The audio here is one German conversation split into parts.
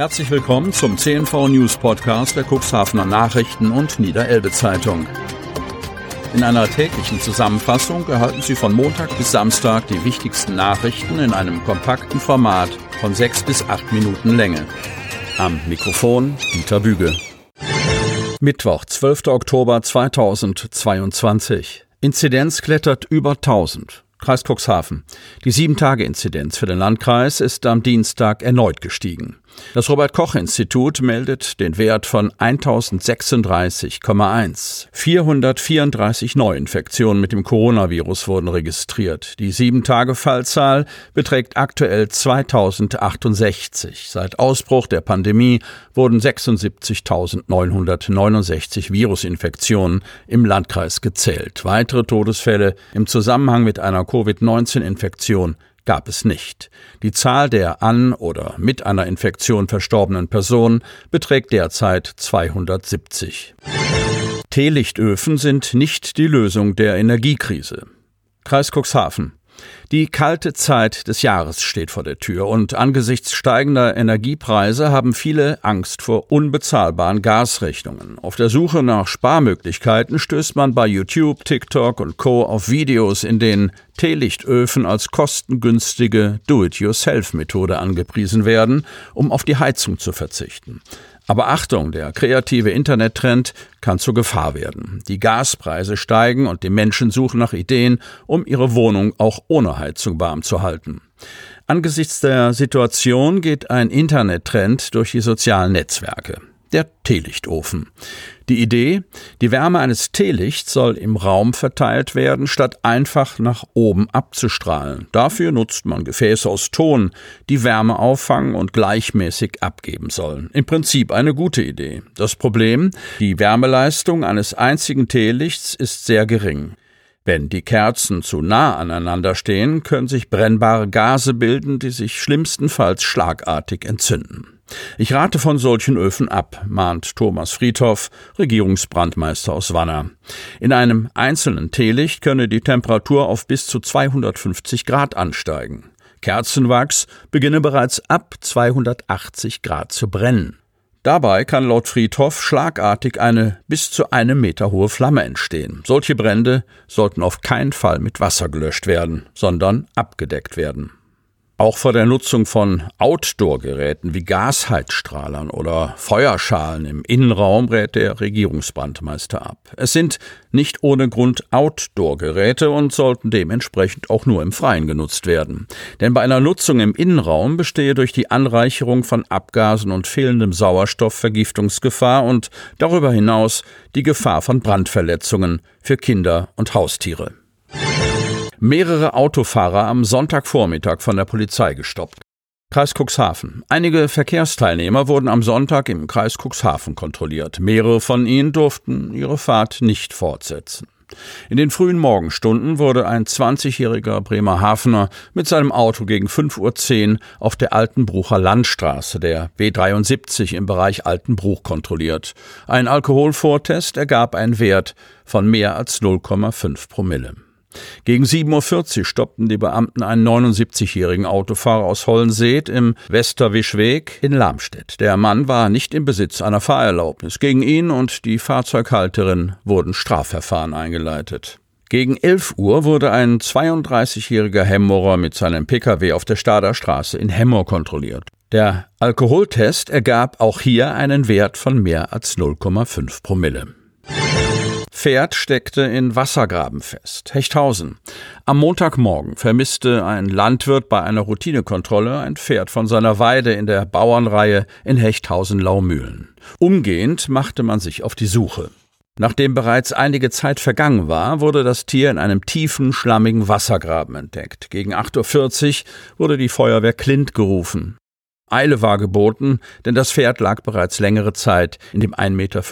Herzlich willkommen zum CNV News Podcast der Cuxhavener Nachrichten und Niederelbe Zeitung. In einer täglichen Zusammenfassung erhalten Sie von Montag bis Samstag die wichtigsten Nachrichten in einem kompakten Format von sechs bis acht Minuten Länge. Am Mikrofon Dieter Büge. Mittwoch, 12. Oktober 2022. Inzidenz klettert über 1000. Kreis Cuxhaven. Die 7-Tage-Inzidenz für den Landkreis ist am Dienstag erneut gestiegen. Das Robert Koch Institut meldet den Wert von 1036,1. 434 Neuinfektionen mit dem Coronavirus wurden registriert. Die 7-Tage-Fallzahl beträgt aktuell 2068. Seit Ausbruch der Pandemie wurden 76.969 Virusinfektionen im Landkreis gezählt. Weitere Todesfälle im Zusammenhang mit einer Covid-19-Infektion gab es nicht. Die Zahl der an oder mit einer Infektion verstorbenen Personen beträgt derzeit 270. Teelichtöfen sind nicht die Lösung der Energiekrise. Kreis Cuxhaven. Die kalte Zeit des Jahres steht vor der Tür und angesichts steigender Energiepreise haben viele Angst vor unbezahlbaren Gasrechnungen. Auf der Suche nach Sparmöglichkeiten stößt man bei YouTube, TikTok und Co. auf Videos, in denen Teelichtöfen als kostengünstige Do-it-yourself-Methode angepriesen werden, um auf die Heizung zu verzichten. Aber Achtung, der kreative Internettrend kann zur Gefahr werden. Die Gaspreise steigen und die Menschen suchen nach Ideen, um ihre Wohnung auch ohne Heizung warm zu halten. Angesichts der Situation geht ein Internettrend durch die sozialen Netzwerke der Teelichtofen. Die Idee, die Wärme eines Teelichts soll im Raum verteilt werden, statt einfach nach oben abzustrahlen. Dafür nutzt man Gefäße aus Ton, die Wärme auffangen und gleichmäßig abgeben sollen. Im Prinzip eine gute Idee. Das Problem, die Wärmeleistung eines einzigen Teelichts ist sehr gering. Wenn die Kerzen zu nah aneinander stehen, können sich brennbare Gase bilden, die sich schlimmstenfalls schlagartig entzünden. Ich rate von solchen Öfen ab, mahnt Thomas Friedhoff, Regierungsbrandmeister aus Wanner. In einem einzelnen Teelicht könne die Temperatur auf bis zu 250 Grad ansteigen. Kerzenwachs beginne bereits ab 280 Grad zu brennen. Dabei kann laut Friedhoff schlagartig eine bis zu einem Meter hohe Flamme entstehen. Solche Brände sollten auf keinen Fall mit Wasser gelöscht werden, sondern abgedeckt werden. Auch vor der Nutzung von Outdoor-Geräten wie Gasheizstrahlern oder Feuerschalen im Innenraum rät der Regierungsbrandmeister ab. Es sind nicht ohne Grund Outdoor-Geräte und sollten dementsprechend auch nur im Freien genutzt werden. Denn bei einer Nutzung im Innenraum bestehe durch die Anreicherung von Abgasen und fehlendem Sauerstoff Vergiftungsgefahr und darüber hinaus die Gefahr von Brandverletzungen für Kinder und Haustiere mehrere Autofahrer am Sonntagvormittag von der Polizei gestoppt. Kreis Cuxhaven. Einige Verkehrsteilnehmer wurden am Sonntag im Kreis Cuxhaven kontrolliert. Mehrere von ihnen durften ihre Fahrt nicht fortsetzen. In den frühen Morgenstunden wurde ein 20-jähriger Bremerhavener mit seinem Auto gegen 5.10 Uhr auf der Altenbrucher Landstraße, der B73 im Bereich Altenbruch kontrolliert. Ein Alkoholvortest ergab einen Wert von mehr als 0,5 Promille. Gegen 7.40 Uhr stoppten die Beamten einen 79-jährigen Autofahrer aus Hollenseet im Westerwischweg in Lamstedt. Der Mann war nicht im Besitz einer Fahrerlaubnis. Gegen ihn und die Fahrzeughalterin wurden Strafverfahren eingeleitet. Gegen 11 Uhr wurde ein 32-jähriger Hemmerer mit seinem Pkw auf der Stader Straße in Hemmer kontrolliert. Der Alkoholtest ergab auch hier einen Wert von mehr als 0,5 Promille. Pferd steckte in Wassergraben fest. Hechthausen. Am Montagmorgen vermisste ein Landwirt bei einer Routinekontrolle ein Pferd von seiner Weide in der Bauernreihe in Hechthausen-Laumühlen. Umgehend machte man sich auf die Suche. Nachdem bereits einige Zeit vergangen war, wurde das Tier in einem tiefen, schlammigen Wassergraben entdeckt. Gegen 8.40 Uhr wurde die Feuerwehr Klint gerufen. Eile war geboten, denn das Pferd lag bereits längere Zeit in dem 1,50 Meter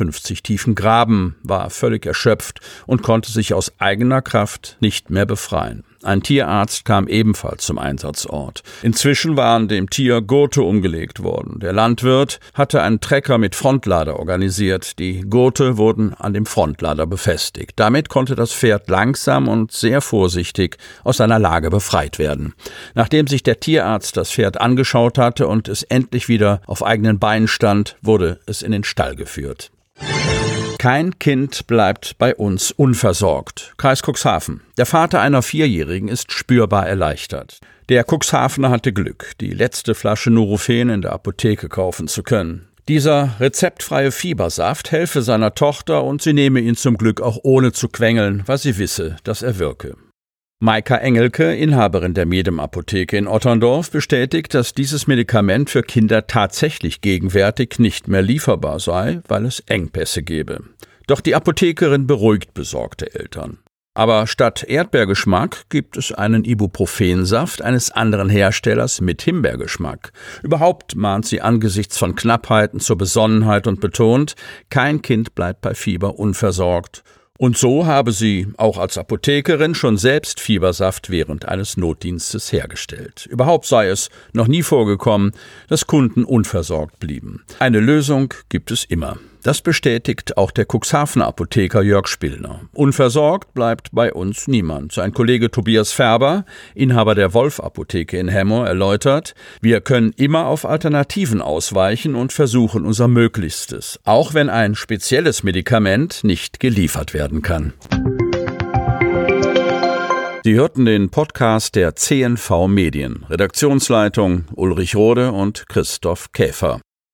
tiefen Graben, war völlig erschöpft und konnte sich aus eigener Kraft nicht mehr befreien. Ein Tierarzt kam ebenfalls zum Einsatzort. Inzwischen waren dem Tier Gurte umgelegt worden. Der Landwirt hatte einen Trecker mit Frontlader organisiert. Die Gurte wurden an dem Frontlader befestigt. Damit konnte das Pferd langsam und sehr vorsichtig aus seiner Lage befreit werden. Nachdem sich der Tierarzt das Pferd angeschaut hatte und es endlich wieder auf eigenen Beinen stand, wurde es in den Stall geführt. Kein Kind bleibt bei uns unversorgt. Kreis Cuxhaven. Der Vater einer Vierjährigen ist spürbar erleichtert. Der Cuxhavener hatte Glück, die letzte Flasche Nurofen in der Apotheke kaufen zu können. Dieser rezeptfreie Fiebersaft helfe seiner Tochter und sie nehme ihn zum Glück auch ohne zu quengeln, weil sie wisse, dass er wirke. Maika Engelke, Inhaberin der Medem Apotheke in Otterndorf, bestätigt, dass dieses Medikament für Kinder tatsächlich gegenwärtig nicht mehr lieferbar sei, weil es Engpässe gebe. Doch die Apothekerin beruhigt besorgte Eltern. Aber statt Erdbeergeschmack gibt es einen Ibuprofensaft eines anderen Herstellers mit Himbeergeschmack. Überhaupt mahnt sie angesichts von Knappheiten zur Besonnenheit und betont, kein Kind bleibt bei Fieber unversorgt und so habe sie auch als Apothekerin schon selbst Fiebersaft während eines Notdienstes hergestellt. Überhaupt sei es noch nie vorgekommen, dass Kunden unversorgt blieben. Eine Lösung gibt es immer. Das bestätigt auch der Cuxhavener Apotheker Jörg Spillner. Unversorgt bleibt bei uns niemand. Sein Kollege Tobias Färber, Inhaber der Wolf Apotheke in Hemmo, erläutert, wir können immer auf Alternativen ausweichen und versuchen unser Möglichstes, auch wenn ein spezielles Medikament nicht geliefert werden kann. Sie hörten den Podcast der CNV Medien. Redaktionsleitung Ulrich Rode und Christoph Käfer.